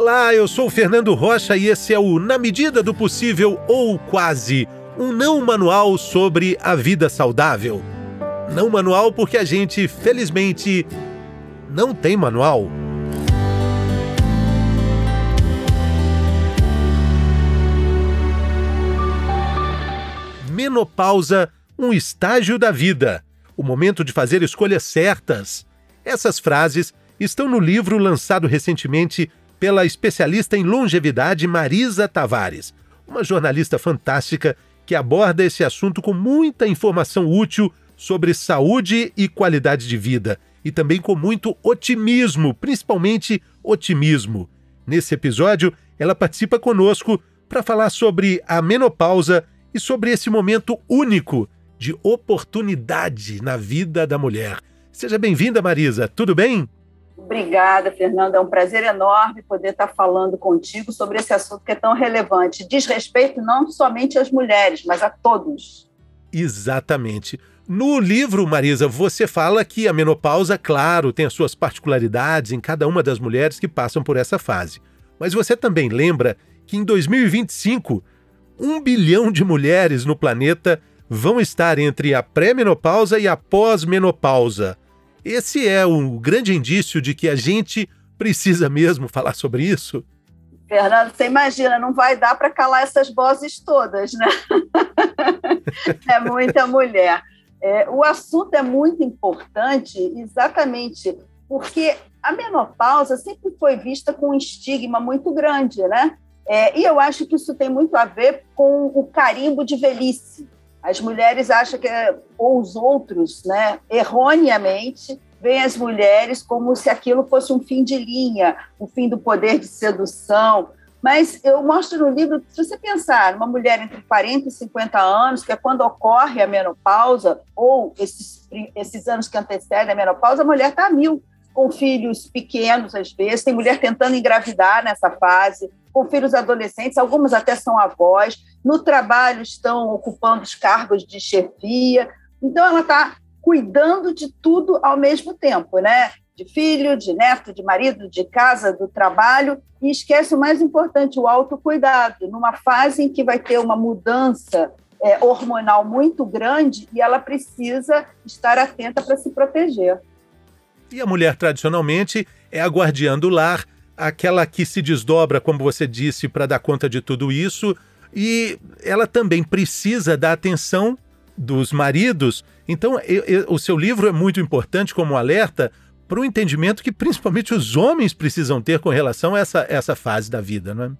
Olá, eu sou o Fernando Rocha e esse é o Na Medida do Possível ou Quase, um não manual sobre a vida saudável. Não manual porque a gente, felizmente, não tem manual. Menopausa, um estágio da vida, o momento de fazer escolhas certas. Essas frases estão no livro lançado recentemente pela especialista em longevidade Marisa Tavares, uma jornalista fantástica que aborda esse assunto com muita informação útil sobre saúde e qualidade de vida, e também com muito otimismo, principalmente otimismo. Nesse episódio, ela participa conosco para falar sobre a menopausa e sobre esse momento único de oportunidade na vida da mulher. Seja bem-vinda, Marisa. Tudo bem? Obrigada, Fernando. É um prazer enorme poder estar falando contigo sobre esse assunto que é tão relevante. Diz respeito não somente às mulheres, mas a todos. Exatamente. No livro, Marisa, você fala que a menopausa, claro, tem as suas particularidades em cada uma das mulheres que passam por essa fase. Mas você também lembra que em 2025, um bilhão de mulheres no planeta vão estar entre a pré-menopausa e a pós-menopausa. Esse é um grande indício de que a gente precisa mesmo falar sobre isso? Fernando, você imagina, não vai dar para calar essas vozes todas, né? é muita mulher. É, o assunto é muito importante exatamente porque a menopausa sempre foi vista com um estigma muito grande, né? É, e eu acho que isso tem muito a ver com o carimbo de velhice. As mulheres acham que, ou os outros, né, erroneamente, veem as mulheres como se aquilo fosse um fim de linha, o um fim do poder de sedução. Mas eu mostro no livro, se você pensar, uma mulher entre 40 e 50 anos, que é quando ocorre a menopausa, ou esses, esses anos que antecedem a menopausa, a mulher está mil, com filhos pequenos, às vezes, tem mulher tentando engravidar nessa fase, com filhos adolescentes, algumas até são avós, no trabalho estão ocupando os cargos de chefia. Então, ela está cuidando de tudo ao mesmo tempo, né? De filho, de neto, de marido, de casa, do trabalho, e esquece o mais importante, o autocuidado, numa fase em que vai ter uma mudança é, hormonal muito grande e ela precisa estar atenta para se proteger. E a mulher, tradicionalmente, é a guardiã do lar, aquela que se desdobra, como você disse, para dar conta de tudo isso, e ela também precisa da atenção dos maridos. Então, eu, eu, o seu livro é muito importante como alerta para o entendimento que principalmente os homens precisam ter com relação a essa, essa fase da vida, não é?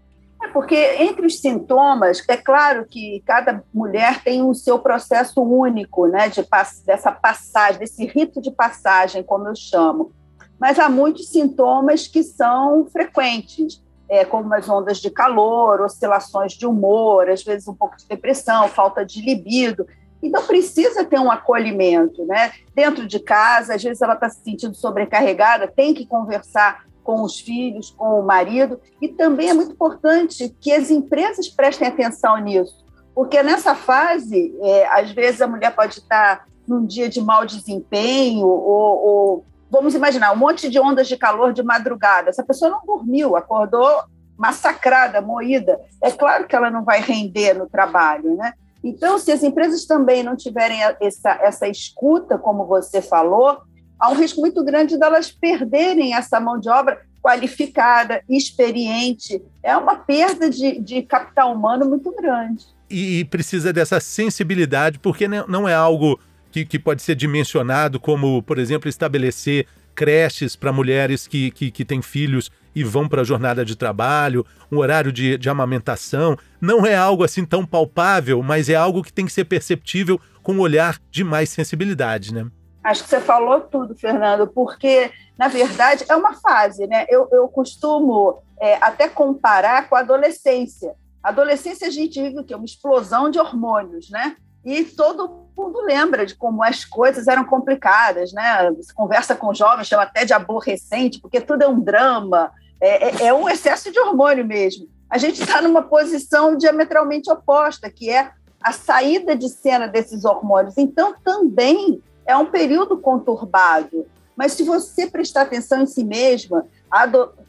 É porque entre os sintomas, é claro que cada mulher tem o seu processo único, né, de dessa passagem, desse rito de passagem, como eu chamo. Mas há muitos sintomas que são frequentes, é, como as ondas de calor, oscilações de humor, às vezes um pouco de depressão, falta de libido. Então, precisa ter um acolhimento, né? Dentro de casa, às vezes ela está se sentindo sobrecarregada, tem que conversar com os filhos, com o marido, e também é muito importante que as empresas prestem atenção nisso, porque nessa fase, é, às vezes a mulher pode estar num dia de mau desempenho, ou, ou, vamos imaginar, um monte de ondas de calor de madrugada, essa pessoa não dormiu, acordou massacrada, moída, é claro que ela não vai render no trabalho, né? Então, se as empresas também não tiverem essa, essa escuta, como você falou, há um risco muito grande delas perderem essa mão de obra qualificada, experiente. É uma perda de, de capital humano muito grande. E, e, precisa dessa sensibilidade, porque não é algo que, que pode ser dimensionado, como, por exemplo, estabelecer creches para mulheres que, que, que têm filhos e vão para a jornada de trabalho, um horário de, de amamentação. Não é algo assim tão palpável, mas é algo que tem que ser perceptível com um olhar de mais sensibilidade, né? Acho que você falou tudo, Fernando, porque, na verdade, é uma fase, né? Eu, eu costumo é, até comparar com a adolescência. A adolescência a gente vive o quê? Uma explosão de hormônios, né? E todo mundo lembra de como as coisas eram complicadas, né? Você conversa com jovens, chama até de aborrecente, porque tudo é um drama, é, é, é um excesso de hormônio mesmo. A gente está numa posição diametralmente oposta, que é a saída de cena desses hormônios. Então, também é um período conturbado. Mas se você prestar atenção em si mesma,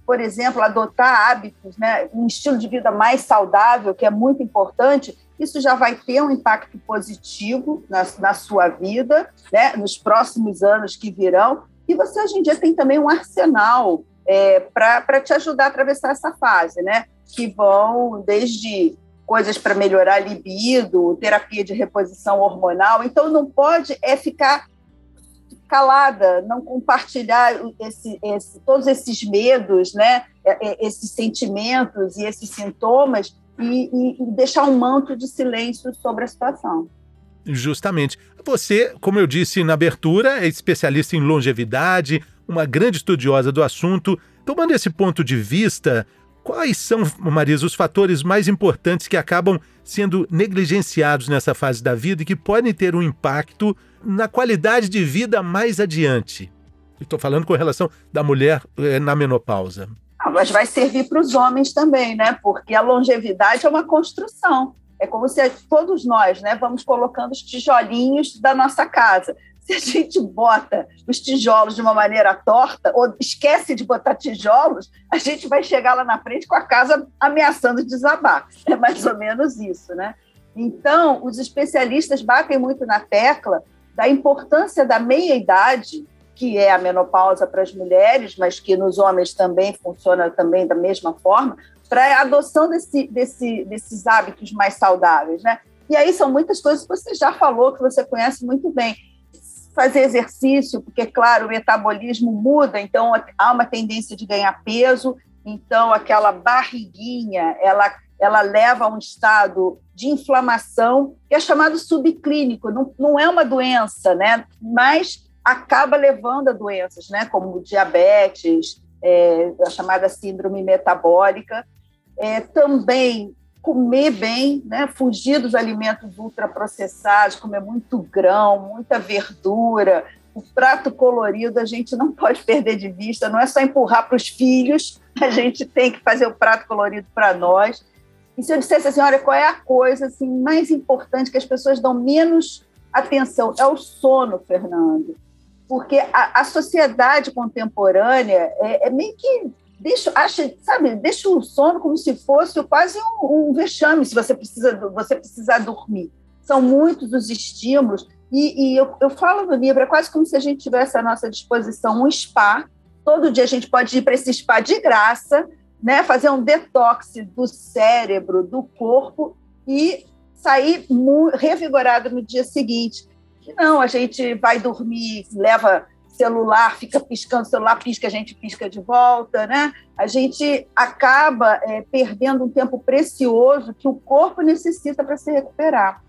por exemplo, adotar hábitos, né, um estilo de vida mais saudável, que é muito importante, isso já vai ter um impacto positivo na, na sua vida, né, nos próximos anos que virão. E você, hoje em dia, tem também um arsenal é, para te ajudar a atravessar essa fase, né? Que vão desde coisas para melhorar a libido, terapia de reposição hormonal. Então, não pode é ficar calada, não compartilhar esse, esse, todos esses medos, né? É, é, esses sentimentos e esses sintomas e, e, e deixar um manto de silêncio sobre a situação. Justamente. Você, como eu disse na abertura, é especialista em longevidade, uma grande estudiosa do assunto. Tomando esse ponto de vista, quais são, Marisa, os fatores mais importantes que acabam sendo negligenciados nessa fase da vida e que podem ter um impacto na qualidade de vida mais adiante? Estou falando com relação da mulher eh, na menopausa. Ah, mas vai servir para os homens também, né? Porque a longevidade é uma construção. É como se todos nós, né, vamos colocando os tijolinhos da nossa casa. Se a gente bota os tijolos de uma maneira torta ou esquece de botar tijolos, a gente vai chegar lá na frente com a casa ameaçando desabar. É mais ou menos isso, né? Então, os especialistas batem muito na tecla da importância da meia-idade que é a menopausa para as mulheres, mas que nos homens também funciona também da mesma forma, para a adoção desse, desse, desses hábitos mais saudáveis, né? E aí são muitas coisas que você já falou, que você conhece muito bem. Fazer exercício, porque, claro, o metabolismo muda, então há uma tendência de ganhar peso, então aquela barriguinha, ela, ela leva a um estado de inflamação, que é chamado subclínico, não, não é uma doença, né? Mas acaba levando a doenças, né, como diabetes, é, a chamada síndrome metabólica. É, também comer bem, né, fugir dos alimentos ultraprocessados, comer muito grão, muita verdura, o prato colorido a gente não pode perder de vista, não é só empurrar para os filhos, a gente tem que fazer o prato colorido para nós. E se eu dissesse assim, olha, qual é a coisa assim, mais importante que as pessoas dão menos atenção? É o sono, Fernando porque a, a sociedade contemporânea é, é, meio que deixa, acha, sabe, deixa o sono como se fosse quase um, um vexame se você precisa você precisar dormir. São muitos os estímulos e, e eu, eu falo no livro é quase como se a gente tivesse à nossa disposição um spa. Todo dia a gente pode ir para esse spa de graça, né, fazer um detox do cérebro, do corpo e sair revigorado no dia seguinte que não, a gente vai dormir, leva celular, fica piscando, celular pisca, a gente pisca de volta, né? A gente acaba é, perdendo um tempo precioso que o corpo necessita para se recuperar.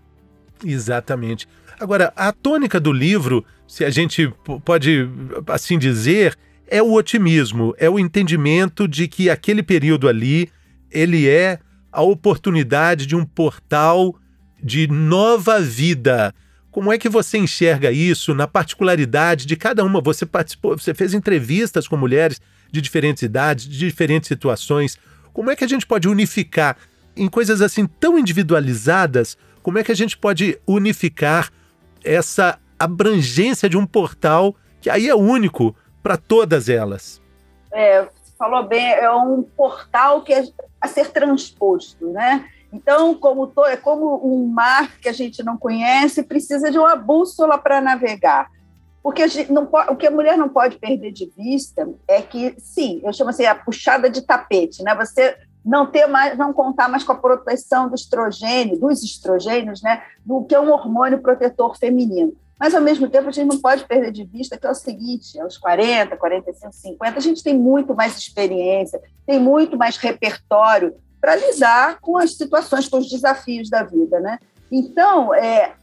Exatamente. Agora, a tônica do livro, se a gente pode assim dizer, é o otimismo, é o entendimento de que aquele período ali, ele é a oportunidade de um portal de nova vida, como é que você enxerga isso na particularidade de cada uma? Você participou, você fez entrevistas com mulheres de diferentes idades, de diferentes situações. Como é que a gente pode unificar em coisas assim tão individualizadas? Como é que a gente pode unificar essa abrangência de um portal que aí é único para todas elas? É, falou bem, é um portal que é a ser transposto, né? Então, como to, é como um mar que a gente não conhece, precisa de uma bússola para navegar. Porque não, o que a mulher não pode perder de vista é que, sim, eu chamo assim a puxada de tapete, né? Você não ter mais, não contar mais com a proteção do estrogênio, dos estrogênios, né? Do que é um hormônio protetor feminino. Mas, ao mesmo tempo, a gente não pode perder de vista que é o seguinte: aos 40, 45, 50, a gente tem muito mais experiência, tem muito mais repertório para lidar com as situações, com os desafios da vida, né? Então, é,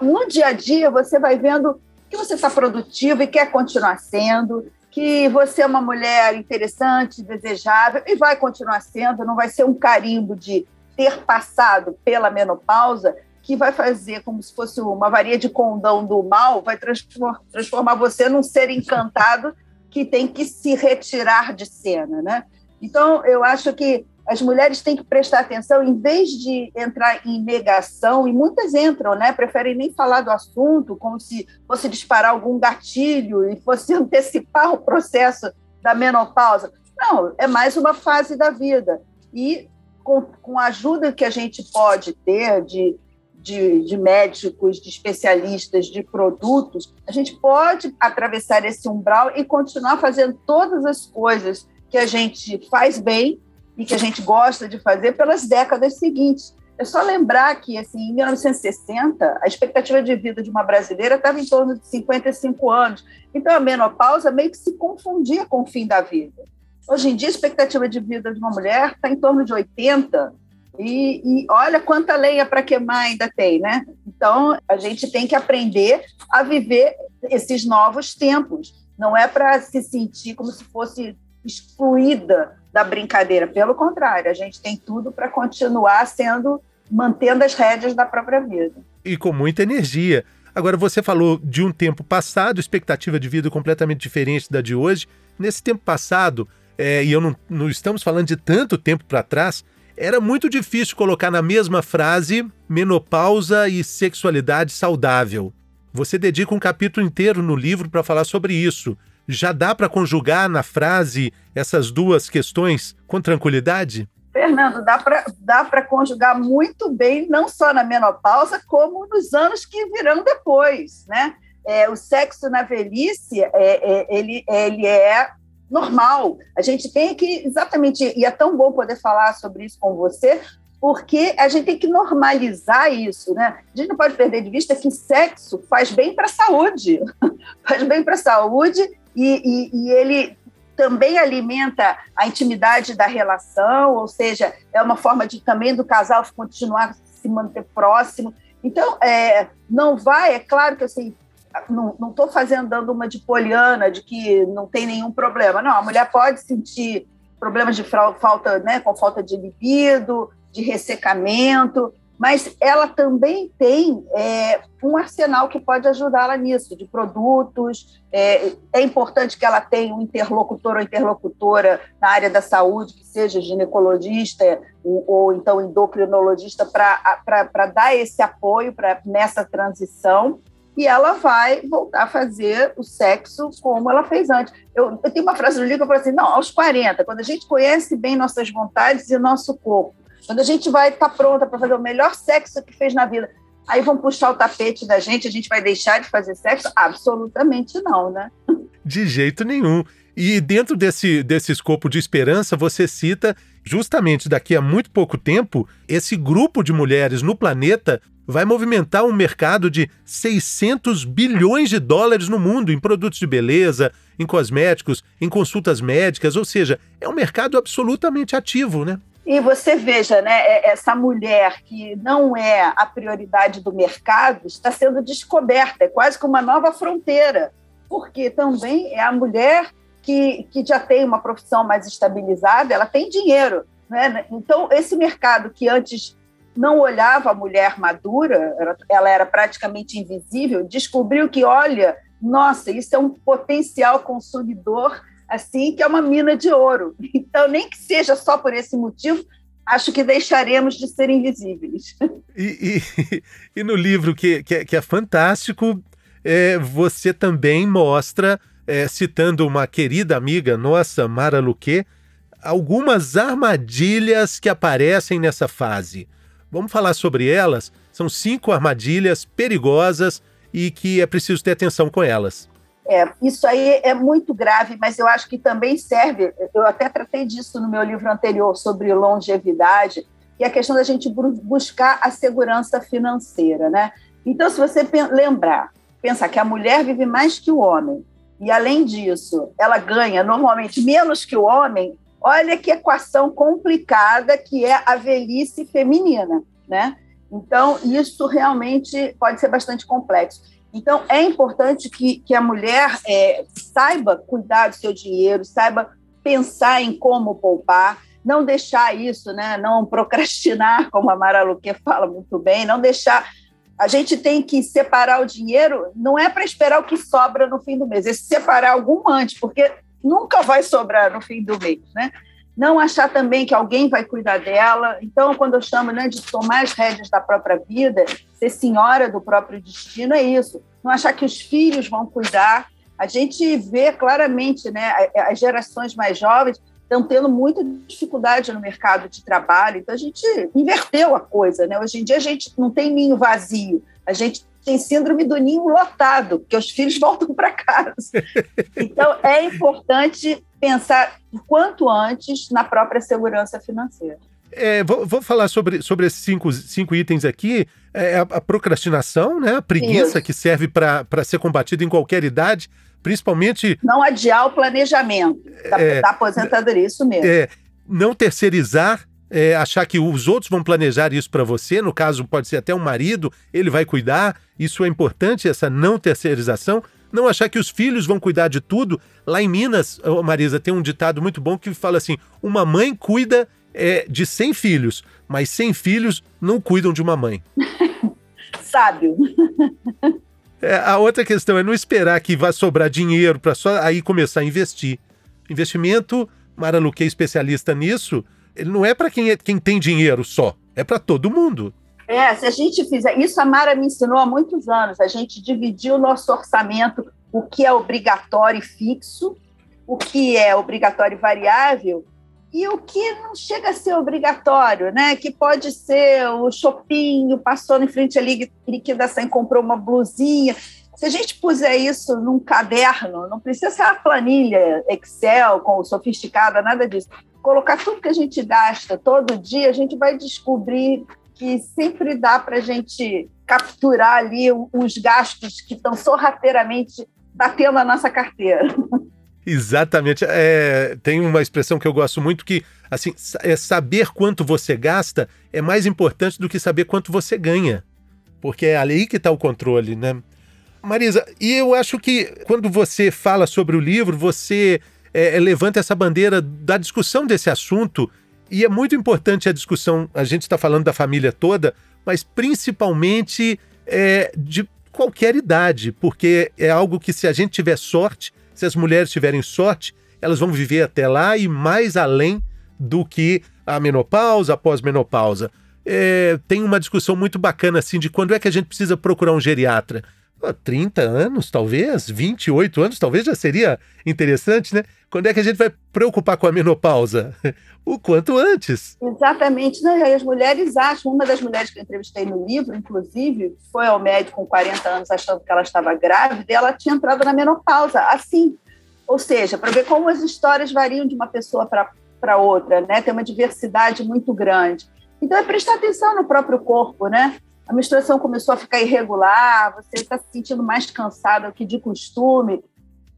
no dia a dia, você vai vendo que você está produtivo e quer continuar sendo, que você é uma mulher interessante, desejável e vai continuar sendo, não vai ser um carimbo de ter passado pela menopausa que vai fazer como se fosse uma varia de condão do mal, vai transformar, você num ser encantado que tem que se retirar de cena, né? Então, eu acho que as mulheres têm que prestar atenção, em vez de entrar em negação, e muitas entram, né? Preferem nem falar do assunto, como se fosse disparar algum gatilho e fosse antecipar o processo da menopausa. Não, é mais uma fase da vida. E com, com a ajuda que a gente pode ter de, de, de, médicos, de especialistas, de produtos, a gente pode atravessar esse umbral e continuar fazendo todas as coisas que a gente faz bem e que a gente gosta de fazer pelas décadas seguintes. É só lembrar que, assim, em 1960, a expectativa de vida de uma brasileira estava em torno de 55 anos. Então, a menopausa meio que se confundia com o fim da vida. Hoje em dia, a expectativa de vida de uma mulher está em torno de 80, e, e olha quanta lenha para queimar ainda tem, né? Então, a gente tem que aprender a viver esses novos tempos. Não é para se sentir como se fosse excluída da brincadeira. Pelo contrário, a gente tem tudo para continuar sendo, mantendo as rédeas da própria vida. E com muita energia. Agora, você falou de um tempo passado, expectativa de vida completamente diferente da de hoje. Nesse tempo passado, é, e eu não, não estamos falando de tanto tempo para trás, era muito difícil colocar na mesma frase menopausa e sexualidade saudável. Você dedica um capítulo inteiro no livro para falar sobre isso. Já dá para conjugar na frase essas duas questões com tranquilidade? Fernando, dá para dá conjugar muito bem, não só na menopausa, como nos anos que virão depois. Né? É, o sexo na velhice, é, é, ele, ele é normal. A gente tem que, exatamente, e é tão bom poder falar sobre isso com você, porque a gente tem que normalizar isso, né? A gente não pode perder de vista que sexo faz bem para a saúde, faz bem para a saúde e, e, e ele também alimenta a intimidade da relação, ou seja, é uma forma de também do casal continuar se manter próximo. Então, é, não vai, é claro que assim, não estou fazendo dando uma de poliana de que não tem nenhum problema. Não, a mulher pode sentir problemas de falta, né, com falta de libido, de ressecamento, mas ela também tem é, um arsenal que pode ajudá-la nisso, de produtos. É, é, importante que ela tenha um interlocutor ou interlocutora na área da saúde, que seja ginecologista ou, ou então endocrinologista, para dar esse apoio pra, nessa transição e ela vai voltar a fazer o sexo como ela fez antes. Eu, eu tenho uma frase no livro que eu falo assim: não, aos 40, quando a gente conhece bem nossas vontades e nosso corpo, quando a gente vai estar tá pronta para fazer o melhor sexo que fez na vida, aí vão puxar o tapete da gente, a gente vai deixar de fazer sexo? Absolutamente não, né? De jeito nenhum. E dentro desse, desse escopo de esperança, você cita justamente daqui a muito pouco tempo, esse grupo de mulheres no planeta vai movimentar um mercado de 600 bilhões de dólares no mundo em produtos de beleza, em cosméticos, em consultas médicas, ou seja, é um mercado absolutamente ativo, né? E você veja, né, é, essa mulher que não é a prioridade do mercado está sendo descoberta, é quase que uma nova fronteira, porque também é a mulher que, que já tem uma profissão mais estabilizada, ela tem dinheiro. Né? Então, esse mercado que antes não olhava a mulher madura, ela era praticamente invisível, descobriu que, olha, nossa, isso é um potencial consumidor, assim, que é uma mina de ouro. Então, nem que seja só por esse motivo, acho que deixaremos de ser invisíveis. E, e, e no livro, que, que, é, que é fantástico, é, você também mostra, é, citando uma querida amiga nossa, Mara Luque, algumas armadilhas que aparecem nessa fase. Vamos falar sobre elas. São cinco armadilhas perigosas e que é preciso ter atenção com elas. É, isso aí é muito grave, mas eu acho que também serve. Eu até tratei disso no meu livro anterior sobre longevidade, é a questão da gente buscar a segurança financeira, né? Então, se você lembrar, pensar que a mulher vive mais que o homem, e além disso, ela ganha normalmente menos que o homem, Olha que equação complicada que é a velhice feminina, né? Então, isso realmente pode ser bastante complexo. Então, é importante que, que a mulher é, saiba cuidar do seu dinheiro, saiba pensar em como poupar, não deixar isso, né? não procrastinar, como a Mara Luque fala muito bem, não deixar. A gente tem que separar o dinheiro, não é para esperar o que sobra no fim do mês, é separar algum antes, porque nunca vai sobrar no fim do mês, né? Não achar também que alguém vai cuidar dela. Então, quando eu chamo né, de tomar as rédeas da própria vida, ser senhora do próprio destino, é isso. Não achar que os filhos vão cuidar. A gente vê claramente, né, as gerações mais jovens estão tendo muita dificuldade no mercado de trabalho, então a gente inverteu a coisa, né? Hoje em dia a gente não tem ninho vazio, a gente tem síndrome do ninho lotado, porque os filhos voltam para casa. Então é importante pensar o quanto antes na própria segurança financeira. É, vou, vou, falar sobre, sobre esses cinco, cinco itens aqui. É, a, a procrastinação, né? a preguiça Isso. que serve para ser combatida em qualquer idade, principalmente. Não adiar o planejamento da, é, da aposentadoria, isso mesmo. É, não terceirizar. É, achar que os outros vão planejar isso para você, no caso pode ser até um marido, ele vai cuidar, isso é importante, essa não terceirização. Não achar que os filhos vão cuidar de tudo. Lá em Minas, Marisa, tem um ditado muito bom que fala assim: uma mãe cuida é de 100 filhos, mas 100 filhos não cuidam de uma mãe. Sábio. É, a outra questão é não esperar que vá sobrar dinheiro para só aí começar a investir. Investimento, Mara Luque é especialista nisso, ele não é para quem, é, quem tem dinheiro só, é para todo mundo. É, se a gente fizer. Isso a Mara me ensinou há muitos anos. A gente dividiu o nosso orçamento, o que é obrigatório e fixo, o que é obrigatório e variável, e o que não chega a ser obrigatório, né? Que pode ser o shopping, passou em frente à liquidação e comprou uma blusinha. Se a gente puser isso num caderno, não precisa ser uma planilha Excel com sofisticada, nada disso. Colocar tudo que a gente gasta todo dia, a gente vai descobrir que sempre dá para a gente capturar ali uns gastos que estão sorrateiramente batendo a nossa carteira. Exatamente. É, tem uma expressão que eu gosto muito que, assim, é saber quanto você gasta é mais importante do que saber quanto você ganha. Porque é ali que está o controle, né? Marisa, e eu acho que quando você fala sobre o livro, você é, levanta essa bandeira da discussão desse assunto, e é muito importante a discussão, a gente está falando da família toda, mas principalmente é, de qualquer idade, porque é algo que, se a gente tiver sorte, se as mulheres tiverem sorte, elas vão viver até lá e mais além do que a menopausa, a pós-menopausa. É, tem uma discussão muito bacana assim de quando é que a gente precisa procurar um geriatra. 30 anos, talvez, 28 anos, talvez já seria interessante, né? Quando é que a gente vai preocupar com a menopausa? O quanto antes. Exatamente. Né? As mulheres acham, uma das mulheres que eu entrevistei no livro, inclusive, foi ao médico com 40 anos achando que ela estava grávida e ela tinha entrado na menopausa, assim. Ou seja, para ver como as histórias variam de uma pessoa para outra, né? Tem uma diversidade muito grande. Então é prestar atenção no próprio corpo, né? A menstruação começou a ficar irregular, você está se sentindo mais cansada do que de costume,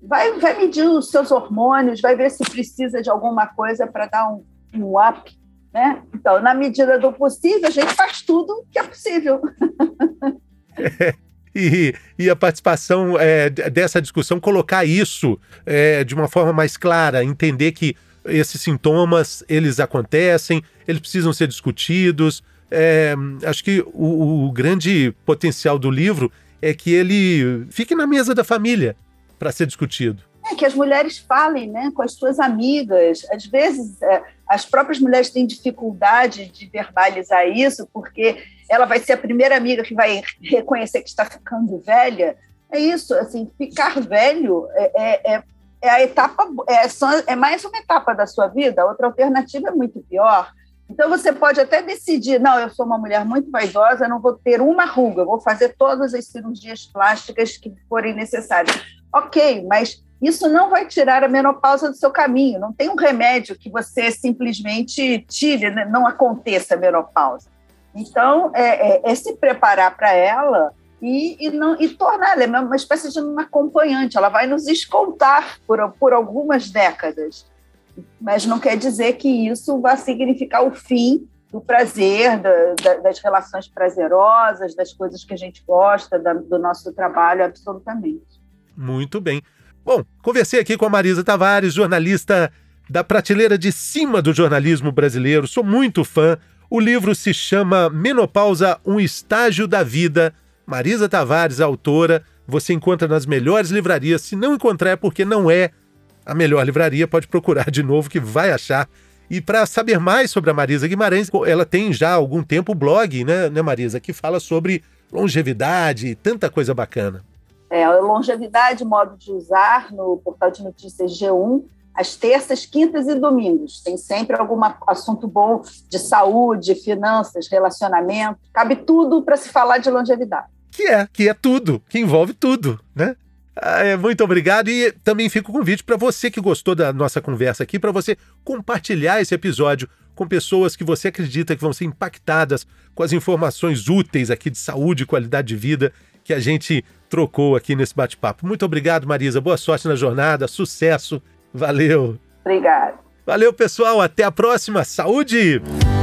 vai, vai medir os seus hormônios, vai ver se precisa de alguma coisa para dar um, um up. Né? Então, na medida do possível, a gente faz tudo que é possível. E, e, a participação é, dessa discussão, colocar isso é, de uma forma mais clara, entender que esses sintomas, eles acontecem, eles precisam ser discutidos, é, acho que o, o grande potencial do livro é que ele fique na mesa da família para ser discutido. É, que as mulheres falem né, com as suas amigas. Às vezes, é, as próprias mulheres têm dificuldade de verbalizar isso, porque ela vai ser a primeira amiga que vai reconhecer que está ficando velha. É isso, assim, ficar velho é, é, é, é a etapa, é, é mais uma etapa da sua vida, outra alternativa é muito pior. Então, você pode até decidir: não, eu sou uma mulher muito vaidosa, não vou ter uma ruga, vou fazer todas as cirurgias plásticas que forem necessárias. Ok, mas isso não vai tirar a menopausa do seu caminho. Não tem um remédio que você simplesmente tire, né? não aconteça a menopausa. Então, é, é, é se preparar para ela e, e, não, e tornar ela uma espécie de um acompanhante. Ela vai nos escoltar por, por algumas décadas mas não quer dizer que isso vá significar o fim do prazer, da, da, das relações prazerosas, das coisas que a gente gosta, da, do nosso trabalho, absolutamente. Muito bem. Bom, conversei aqui com a Marisa Tavares, jornalista da prateleira de cima do jornalismo brasileiro. Sou muito fã. O livro se chama Menopausa, um estágio da vida. Marisa Tavares, autora. Você encontra nas melhores livrarias. Se não encontrar é porque não é a melhor livraria, pode procurar de novo que vai achar. E para saber mais sobre a Marisa Guimarães, ela tem já há algum tempo o blog, né, né, Marisa, que fala sobre longevidade e tanta coisa bacana. É, longevidade, modo de usar, no portal de notícias G1, às terças, quintas e domingos. Tem sempre algum assunto bom de saúde, finanças, relacionamento. Cabe tudo para se falar de longevidade. Que é, que é tudo, que envolve tudo, né? Ah, é, muito obrigado e também fica o convite para você que gostou da nossa conversa aqui, para você compartilhar esse episódio com pessoas que você acredita que vão ser impactadas com as informações úteis aqui de saúde e qualidade de vida que a gente trocou aqui nesse bate-papo. Muito obrigado, Marisa. Boa sorte na jornada, sucesso. Valeu. Obrigado. Valeu, pessoal. Até a próxima. Saúde!